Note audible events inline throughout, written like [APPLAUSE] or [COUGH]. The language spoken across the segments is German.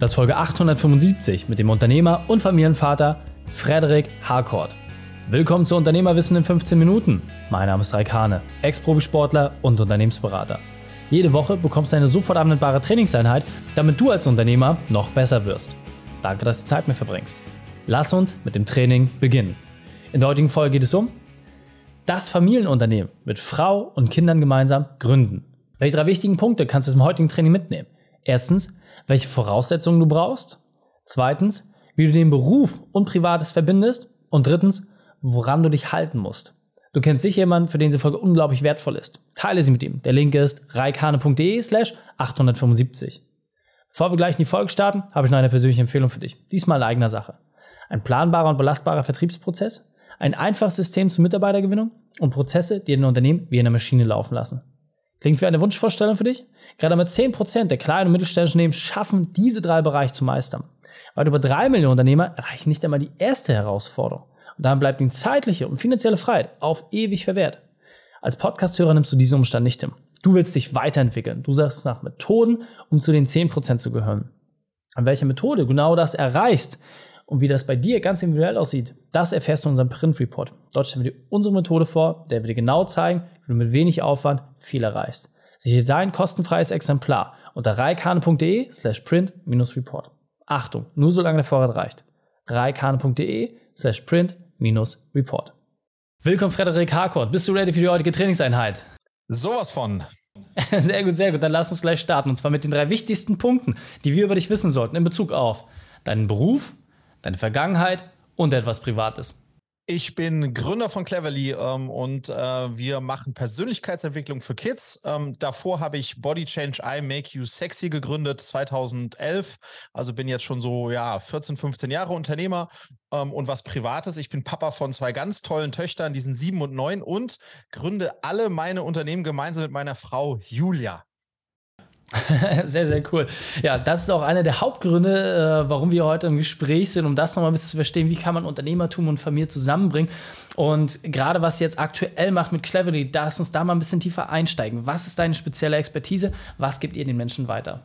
Das ist Folge 875 mit dem Unternehmer und Familienvater Frederik Harcourt. Willkommen zu Unternehmerwissen in 15 Minuten. Mein Name ist Raik Hane, Ex-Profisportler und Unternehmensberater. Jede Woche bekommst du eine sofort anwendbare Trainingseinheit, damit du als Unternehmer noch besser wirst. Danke, dass du Zeit mit verbringst. Lass uns mit dem Training beginnen. In der heutigen Folge geht es um das Familienunternehmen mit Frau und Kindern gemeinsam gründen. Welche drei wichtigen Punkte kannst du zum heutigen Training mitnehmen? Erstens, welche Voraussetzungen du brauchst. Zweitens, wie du den Beruf und Privates verbindest. Und drittens, woran du dich halten musst. Du kennst sicher jemanden, für den diese Folge unglaublich wertvoll ist. Teile sie mit ihm. Der Link ist reikane.de slash 875. Bevor wir gleich in die Folge starten, habe ich noch eine persönliche Empfehlung für dich. Diesmal in eigener Sache. Ein planbarer und belastbarer Vertriebsprozess, ein einfaches System zur Mitarbeitergewinnung und Prozesse, die dein Unternehmen wie eine Maschine laufen lassen. Klingt wie eine Wunschvorstellung für dich? Gerade mit 10% der kleinen und mittelständischen Unternehmen schaffen diese drei Bereiche zu meistern. Weit über drei Millionen Unternehmer erreichen nicht einmal die erste Herausforderung. Und dann bleibt ihnen zeitliche und finanzielle Freiheit auf ewig verwehrt. Als Podcasthörer nimmst du diesen Umstand nicht hin. Du willst dich weiterentwickeln. Du sagst nach Methoden, um zu den 10% zu gehören. An welcher Methode genau das erreichst und wie das bei dir ganz individuell aussieht, das erfährst du in unserem Print Report. Dort stellen wir dir unsere Methode vor, der wir dir genau zeigen, wie du mit wenig Aufwand viel erreichst. Sichere dein kostenfreies Exemplar unter reikane.de slash print-report. Achtung, nur solange der Vorrat reicht. reikane.de slash print-report. Willkommen Frederik Harcourt. Bist du ready für die heutige Trainingseinheit? Sowas von. [LAUGHS] Sehr gut, sehr gut. Dann lass uns gleich starten. Und zwar mit den drei wichtigsten Punkten, die wir über dich wissen sollten in Bezug auf deinen Beruf, deine Vergangenheit und etwas Privates. Ich bin Gründer von Cleverly ähm, und äh, wir machen Persönlichkeitsentwicklung für Kids. Ähm, davor habe ich Body Change I Make You Sexy gegründet 2011. Also bin jetzt schon so ja 14, 15 Jahre Unternehmer ähm, und was Privates. Ich bin Papa von zwei ganz tollen Töchtern, die sind sieben und neun und gründe alle meine Unternehmen gemeinsam mit meiner Frau Julia. [LAUGHS] sehr, sehr cool. Ja, das ist auch einer der Hauptgründe, äh, warum wir heute im Gespräch sind, um das nochmal ein bisschen zu verstehen, wie kann man Unternehmertum und Familie zusammenbringen. Und gerade was jetzt aktuell macht mit Cleverly, lass uns da mal ein bisschen tiefer einsteigen. Was ist deine spezielle Expertise? Was gibt ihr den Menschen weiter?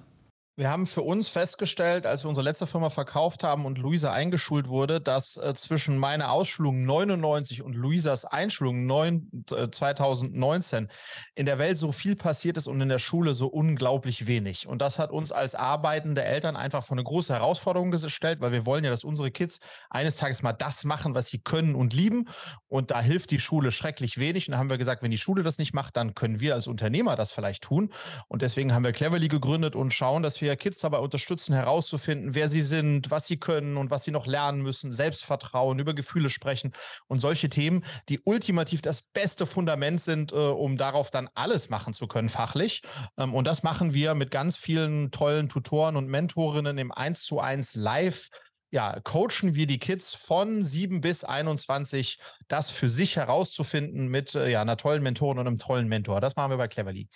Wir haben für uns festgestellt, als wir unsere letzte Firma verkauft haben und Luisa eingeschult wurde, dass äh, zwischen meiner Ausschulung 99 und Luisas Einschulung 9, äh, 2019 in der Welt so viel passiert ist und in der Schule so unglaublich wenig. Und das hat uns als arbeitende Eltern einfach vor eine große Herausforderung gestellt, weil wir wollen ja, dass unsere Kids eines Tages mal das machen, was sie können und lieben. Und da hilft die Schule schrecklich wenig. Und da haben wir gesagt, wenn die Schule das nicht macht, dann können wir als Unternehmer das vielleicht tun. Und deswegen haben wir Cleverly gegründet und schauen, dass wir wir Kids dabei unterstützen, herauszufinden, wer sie sind, was sie können und was sie noch lernen müssen, Selbstvertrauen, über Gefühle sprechen und solche Themen, die ultimativ das beste Fundament sind, äh, um darauf dann alles machen zu können, fachlich. Ähm, und das machen wir mit ganz vielen tollen Tutoren und Mentorinnen im 1 zu 1 live ja, coachen wir die Kids von 7 bis 21, das für sich herauszufinden mit äh, ja, einer tollen Mentorin und einem tollen Mentor. Das machen wir bei Cleverly.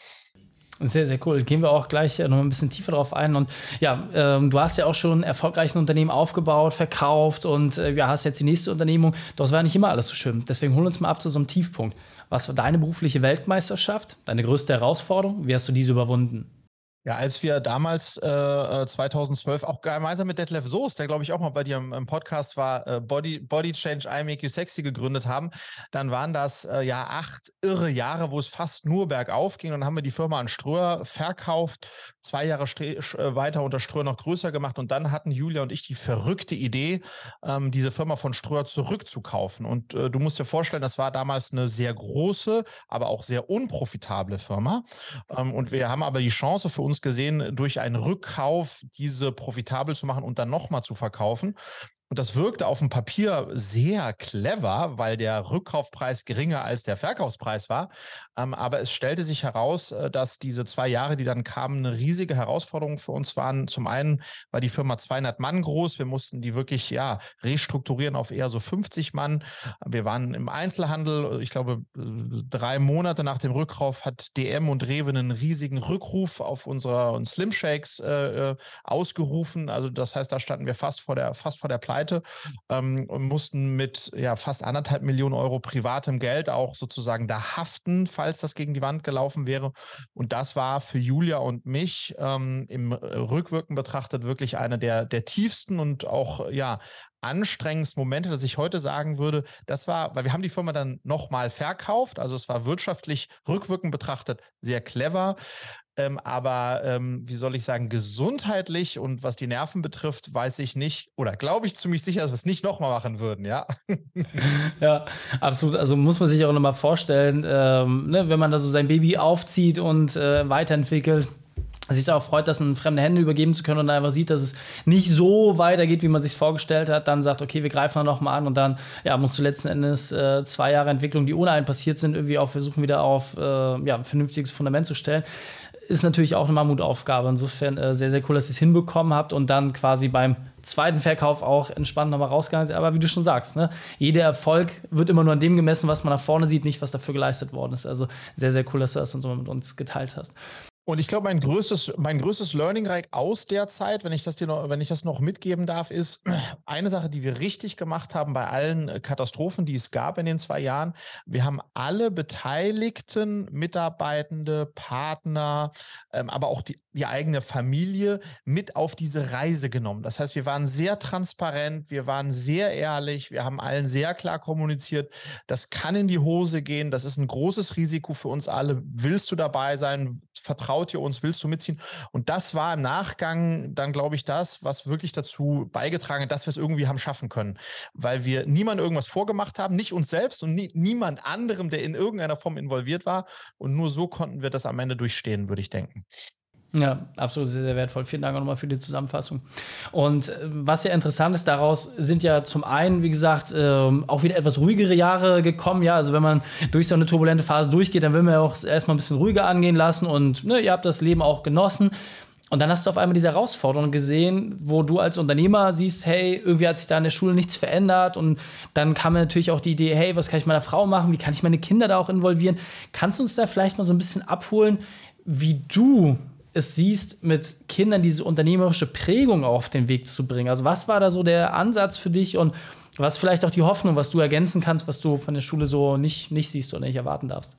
Sehr, sehr cool. Gehen wir auch gleich noch ein bisschen tiefer drauf ein. Und ja, ähm, du hast ja auch schon erfolgreiche Unternehmen aufgebaut, verkauft und äh, ja, hast jetzt die nächste Unternehmung. Das war nicht immer alles so schön. Deswegen hol uns mal ab zu so einem Tiefpunkt. Was war deine berufliche Weltmeisterschaft? Deine größte Herausforderung? Wie hast du diese überwunden? Ja, als wir damals äh, 2012 äh, auch gemeinsam mit Detlef Soest, der glaube ich auch mal bei dir im, im Podcast war, äh, Body, Body Change I Make You Sexy gegründet haben, dann waren das äh, ja acht irre Jahre, wo es fast nur bergauf ging. Und dann haben wir die Firma an Ströer verkauft, zwei Jahre äh, weiter unter Ströer noch größer gemacht. Und dann hatten Julia und ich die verrückte Idee, ähm, diese Firma von Ströer zurückzukaufen. Und äh, du musst dir vorstellen, das war damals eine sehr große, aber auch sehr unprofitable Firma. Ähm, und wir haben aber die Chance für uns gesehen, durch einen Rückkauf diese profitabel zu machen und dann nochmal zu verkaufen. Und das wirkte auf dem Papier sehr clever, weil der Rückkaufpreis geringer als der Verkaufspreis war. Ähm, aber es stellte sich heraus, äh, dass diese zwei Jahre, die dann kamen, eine riesige Herausforderung für uns waren. Zum einen war die Firma 200 Mann groß. Wir mussten die wirklich ja restrukturieren auf eher so 50 Mann. Wir waren im Einzelhandel. Ich glaube, drei Monate nach dem Rückkauf hat DM und Rewe einen riesigen Rückruf auf unsere Slim Shakes äh, äh, ausgerufen. Also das heißt, da standen wir fast vor der, fast vor der Pleite. Pleite ähm, und mussten mit ja, fast anderthalb Millionen Euro privatem Geld auch sozusagen da haften, falls das gegen die Wand gelaufen wäre. Und das war für Julia und mich ähm, im Rückwirken betrachtet wirklich eine der, der tiefsten und auch ja anstrengendsten Momente, dass ich heute sagen würde, das war, weil wir haben die Firma dann nochmal verkauft, also es war wirtschaftlich rückwirkend betrachtet sehr clever, ähm, aber ähm, wie soll ich sagen, gesundheitlich und was die Nerven betrifft, weiß ich nicht oder glaube ich ziemlich sicher, dass wir es nicht nochmal machen würden, ja. [LAUGHS] ja, absolut. Also muss man sich auch nochmal vorstellen, ähm, ne, wenn man da so sein Baby aufzieht und äh, weiterentwickelt, sich darauf freut, das in fremde Hände übergeben zu können und dann einfach sieht, dass es nicht so weitergeht, wie man sich vorgestellt hat, dann sagt, okay, wir greifen noch mal an und dann ja, musst du letzten Endes äh, zwei Jahre Entwicklung, die ohne einen passiert sind, irgendwie auch versuchen, wieder auf äh, ja, ein vernünftiges Fundament zu stellen. Ist natürlich auch eine Mammutaufgabe. Insofern äh, sehr, sehr cool, dass ihr es hinbekommen habt und dann quasi beim zweiten Verkauf auch entspannt nochmal rausgegangen seid. Aber wie du schon sagst, ne, jeder Erfolg wird immer nur an dem gemessen, was man nach vorne sieht, nicht was dafür geleistet worden ist. Also sehr, sehr cool, dass du das so mit uns geteilt hast. Und ich glaube, mein größtes, mein größtes Learning Reich aus der Zeit, wenn ich das dir noch, wenn ich das noch mitgeben darf, ist [CLEARS THROAT] eine Sache, die wir richtig gemacht haben bei allen äh, Katastrophen, die es gab in den zwei Jahren. Wir haben alle beteiligten Mitarbeitende, Partner, ähm, aber auch die, die eigene Familie mit auf diese Reise genommen. Das heißt, wir waren sehr transparent, wir waren sehr ehrlich, wir haben allen sehr klar kommuniziert, das kann in die Hose gehen, das ist ein großes Risiko für uns alle. Willst du dabei sein? Vertraut ihr uns? Willst du mitziehen? Und das war im Nachgang dann, glaube ich, das, was wirklich dazu beigetragen hat, dass wir es irgendwie haben schaffen können. Weil wir niemand irgendwas vorgemacht haben, nicht uns selbst und nie, niemand anderem, der in irgendeiner Form involviert war. Und nur so konnten wir das am Ende durchstehen, würde ich denken. Ja, absolut sehr, sehr wertvoll. Vielen Dank auch nochmal für die Zusammenfassung. Und äh, was ja interessant ist, daraus sind ja zum einen, wie gesagt, ähm, auch wieder etwas ruhigere Jahre gekommen. Ja, also wenn man durch so eine turbulente Phase durchgeht, dann will man ja auch erstmal ein bisschen ruhiger angehen lassen und ne, ihr habt das Leben auch genossen. Und dann hast du auf einmal diese Herausforderung gesehen, wo du als Unternehmer siehst, hey, irgendwie hat sich da in der Schule nichts verändert. Und dann kam mir natürlich auch die Idee, hey, was kann ich meiner Frau machen? Wie kann ich meine Kinder da auch involvieren? Kannst du uns da vielleicht mal so ein bisschen abholen, wie du es siehst, mit Kindern diese unternehmerische Prägung auf den Weg zu bringen. Also was war da so der Ansatz für dich und was vielleicht auch die Hoffnung, was du ergänzen kannst, was du von der Schule so nicht, nicht siehst oder nicht erwarten darfst?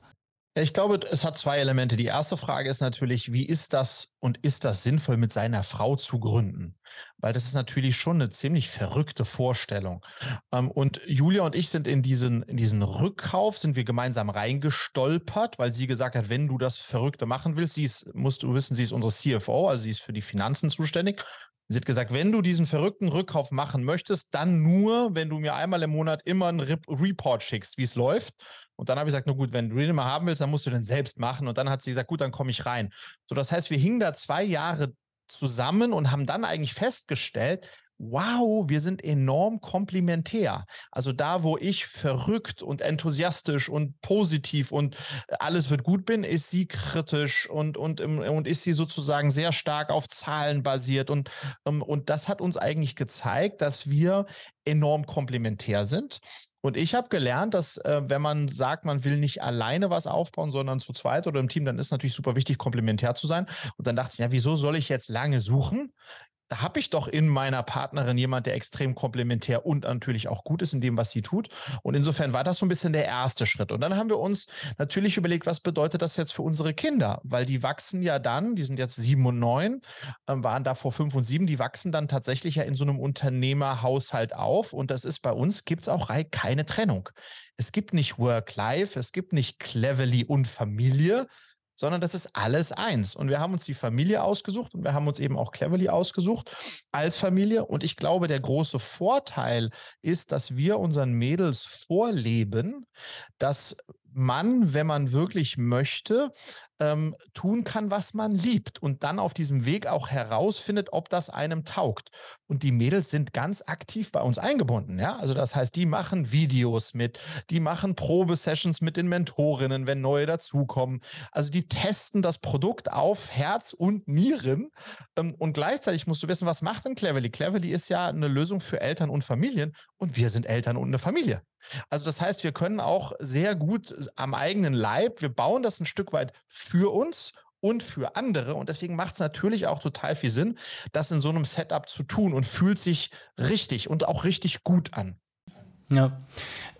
Ich glaube, es hat zwei Elemente. Die erste Frage ist natürlich, wie ist das und ist das sinnvoll, mit seiner Frau zu gründen? Weil das ist natürlich schon eine ziemlich verrückte Vorstellung. Ähm, und Julia und ich sind in diesen, in diesen Rückkauf, sind wir gemeinsam reingestolpert, weil sie gesagt hat, wenn du das Verrückte machen willst, sie ist, musst du wissen, sie ist unsere CFO, also sie ist für die Finanzen zuständig. Sie hat gesagt, wenn du diesen verrückten Rückkauf machen möchtest, dann nur, wenn du mir einmal im Monat immer einen Report schickst, wie es läuft. Und dann habe ich gesagt, na gut, wenn du den mal haben willst, dann musst du den selbst machen. Und dann hat sie gesagt, gut, dann komme ich rein. So, das heißt, wir hingen da zwei Jahre zusammen und haben dann eigentlich festgestellt, wow, wir sind enorm komplementär. Also da, wo ich verrückt und enthusiastisch und positiv und alles wird gut bin, ist sie kritisch und, und, und ist sie sozusagen sehr stark auf Zahlen basiert. Und, ähm, und das hat uns eigentlich gezeigt, dass wir enorm komplementär sind. Und ich habe gelernt, dass äh, wenn man sagt, man will nicht alleine was aufbauen, sondern zu zweit oder im Team, dann ist natürlich super wichtig, komplementär zu sein. Und dann dachte ich, ja, wieso soll ich jetzt lange suchen? Da habe ich doch in meiner Partnerin jemand, der extrem komplementär und natürlich auch gut ist in dem, was sie tut. Und insofern war das so ein bisschen der erste Schritt. Und dann haben wir uns natürlich überlegt, was bedeutet das jetzt für unsere Kinder? Weil die wachsen ja dann, die sind jetzt sieben und neun, äh, waren da vor fünf und sieben, die wachsen dann tatsächlich ja in so einem Unternehmerhaushalt auf. Und das ist bei uns, gibt es auch keine Trennung. Es gibt nicht Work-Life, es gibt nicht Cleverly und Familie, sondern das ist alles eins. Und wir haben uns die Familie ausgesucht und wir haben uns eben auch Cleverly ausgesucht als Familie. Und ich glaube, der große Vorteil ist, dass wir unseren Mädels vorleben, dass man, wenn man wirklich möchte, ähm, tun kann, was man liebt und dann auf diesem Weg auch herausfindet, ob das einem taugt. Und die Mädels sind ganz aktiv bei uns eingebunden. Ja? Also das heißt, die machen Videos mit, die machen Probesessions mit den Mentorinnen, wenn neue dazukommen. Also die testen das Produkt auf Herz und Nieren. Ähm, und gleichzeitig musst du wissen, was macht denn Cleverly? Cleverly ist ja eine Lösung für Eltern und Familien und wir sind Eltern und eine Familie. Also das heißt, wir können auch sehr gut am eigenen Leib, wir bauen das ein Stück weit für uns und für andere. Und deswegen macht es natürlich auch total viel Sinn, das in so einem Setup zu tun und fühlt sich richtig und auch richtig gut an. Ja.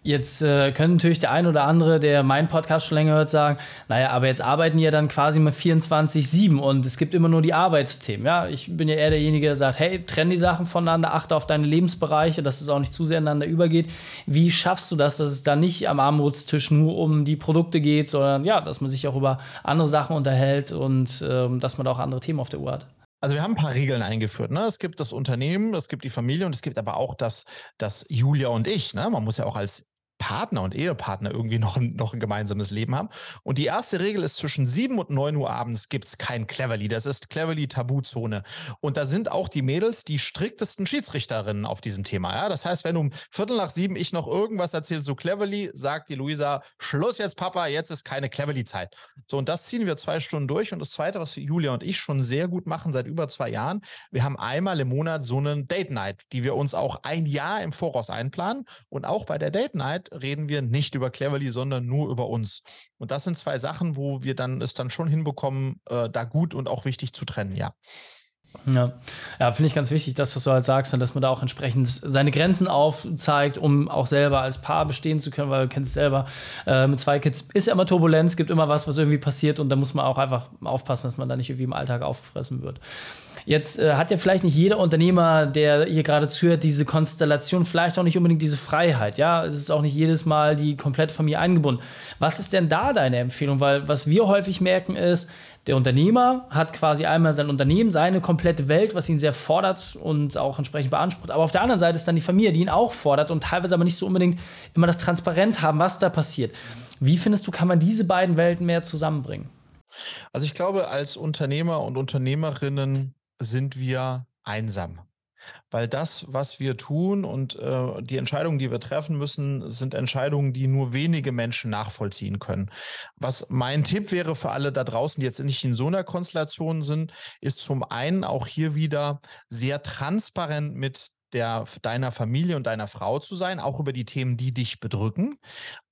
Jetzt äh, können natürlich der ein oder andere, der meinen Podcast schon länger hört, sagen, naja, aber jetzt arbeiten ja dann quasi mal 24-7 und es gibt immer nur die Arbeitsthemen. Ja, ich bin ja eher derjenige, der sagt, hey, trenn die Sachen voneinander, achte auf deine Lebensbereiche, dass es auch nicht zu sehr ineinander übergeht. Wie schaffst du das, dass es da nicht am Armutstisch nur um die Produkte geht, sondern ja, dass man sich auch über andere Sachen unterhält und ähm, dass man da auch andere Themen auf der Uhr hat? Also wir haben ein paar Regeln eingeführt. Ne? Es gibt das Unternehmen, es gibt die Familie und es gibt aber auch das, das Julia und ich. Ne? Man muss ja auch als Partner und Ehepartner irgendwie [LAUGHS] noch ein, noch ein gemeinsames Leben haben. Und die erste Regel ist, zwischen 7 und 9 Uhr abends gibt es kein Cleverly. Das ist Cleverly Tabuzone. Und da sind auch die Mädels die striktesten Schiedsrichterinnen auf diesem Thema. Ja? Das heißt, wenn um Viertel nach sieben ich noch irgendwas erzähle zu Cleverly, sagt die Luisa, Schluss jetzt, Papa, jetzt ist keine Cleverly-Zeit. So, und das ziehen wir zwei Stunden durch. Und das Zweite, was Julia und ich schon sehr gut machen seit über zwei Jahren, wir haben einmal im Monat so einen Date Night, die wir uns auch ein Jahr im Voraus einplanen. Und auch bei der Date Night reden wir nicht über Cleverly, sondern nur über uns. Und das sind zwei Sachen, wo wir dann es dann schon hinbekommen, äh, da gut und auch wichtig zu trennen, ja. Ja, ja finde ich ganz wichtig, dass du so halt sagst, dass man da auch entsprechend seine Grenzen aufzeigt, um auch selber als Paar bestehen zu können, weil du kennst selber, äh, mit zwei Kids ist ja immer Turbulenz, gibt immer was, was irgendwie passiert und da muss man auch einfach aufpassen, dass man da nicht irgendwie im Alltag auffressen wird. Jetzt äh, hat ja vielleicht nicht jeder Unternehmer, der hier gerade zuhört, diese Konstellation, vielleicht auch nicht unbedingt diese Freiheit. Ja, es ist auch nicht jedes Mal die komplette Familie eingebunden. Was ist denn da deine Empfehlung? Weil was wir häufig merken ist, der Unternehmer hat quasi einmal sein Unternehmen, seine komplette Welt, was ihn sehr fordert und auch entsprechend beansprucht. Aber auf der anderen Seite ist dann die Familie, die ihn auch fordert und teilweise aber nicht so unbedingt immer das Transparent haben, was da passiert. Wie findest du, kann man diese beiden Welten mehr zusammenbringen? Also ich glaube, als Unternehmer und Unternehmerinnen sind wir einsam. Weil das, was wir tun und äh, die Entscheidungen, die wir treffen müssen, sind Entscheidungen, die nur wenige Menschen nachvollziehen können. Was mein Tipp wäre für alle da draußen, die jetzt nicht in so einer Konstellation sind, ist zum einen auch hier wieder sehr transparent mit der, deiner Familie und deiner Frau zu sein, auch über die Themen, die dich bedrücken.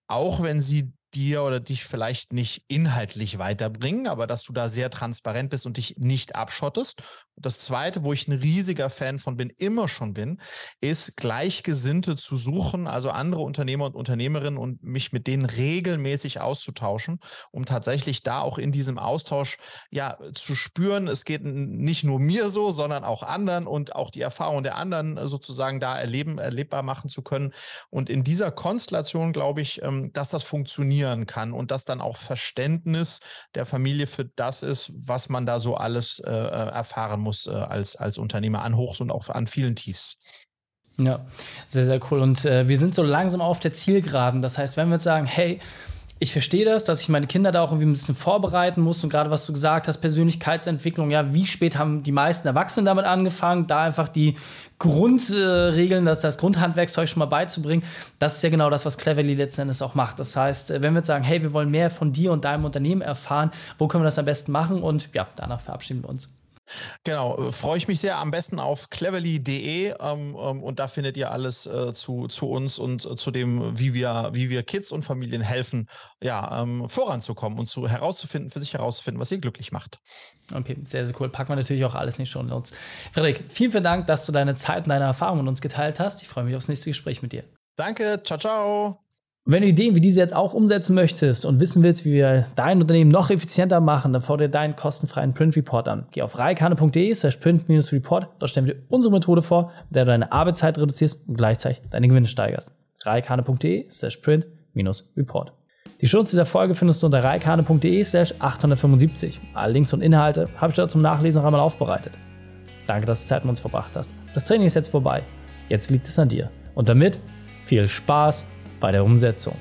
Auch wenn sie dir oder dich vielleicht nicht inhaltlich weiterbringen, aber dass du da sehr transparent bist und dich nicht abschottest. Und das Zweite, wo ich ein riesiger Fan von bin, immer schon bin, ist Gleichgesinnte zu suchen, also andere Unternehmer und Unternehmerinnen und mich mit denen regelmäßig auszutauschen, um tatsächlich da auch in diesem Austausch ja zu spüren, es geht nicht nur mir so, sondern auch anderen und auch die Erfahrung der anderen sozusagen da erleben, erlebbar machen zu können. Und in dieser Konstellation glaube ich, ähm, dass das funktioniert funktionieren kann und dass dann auch Verständnis der Familie für das ist, was man da so alles äh, äh, erfahren muss äh, als, als Unternehmer an Hochs und auch an vielen Tiefs. Ja, sehr, sehr cool. Und äh, wir sind so langsam auf der Zielgeraden. Das heißt, wenn wir jetzt sagen, hey, ich verstehe das, dass ich meine Kinder da auch irgendwie ein bisschen vorbereiten muss und gerade was du gesagt hast, Persönlichkeitsentwicklung, ja, wie spät haben die meisten Erwachsenen damit angefangen, da einfach die Grundregeln, das, das Grundhandwerkszeug schon mal beizubringen, das ist ja genau das, was Cleverly letzten Endes auch macht. Das heißt, wenn wir jetzt sagen, hey, wir wollen mehr von dir und deinem Unternehmen erfahren, wo können wir das am besten machen und ja, danach verabschieden wir uns. Genau, äh, freue ich mich sehr. Am besten auf cleverly.de ähm, ähm, und da findet ihr alles äh, zu, zu uns und äh, zu dem, wie wir, wie wir Kids und Familien helfen, ja, ähm, voranzukommen und zu herauszufinden, für sich herauszufinden, was ihr glücklich macht. Okay, sehr, sehr cool. Packen wir natürlich auch alles in die Show Notes. Frederik, vielen, vielen Dank, dass du deine Zeit und deine Erfahrungen mit uns geteilt hast. Ich freue mich aufs nächste Gespräch mit dir. Danke, ciao, ciao. Und wenn du Ideen wie diese jetzt auch umsetzen möchtest und wissen willst, wie wir dein Unternehmen noch effizienter machen, dann fordere deinen kostenfreien Print Report an. Geh auf reikane.de slash print-report. Dort stellen wir dir unsere Methode vor, mit der du deine Arbeitszeit reduzierst und gleichzeitig deine Gewinne steigerst. reikane.de slash print-report. Die Schutz dieser Folge findest du unter reikane.de slash 875. Alle Links und Inhalte habe ich dort zum Nachlesen noch einmal aufbereitet. Danke, dass du Zeit mit uns verbracht hast. Das Training ist jetzt vorbei. Jetzt liegt es an dir. Und damit viel Spaß bei der Umsetzung.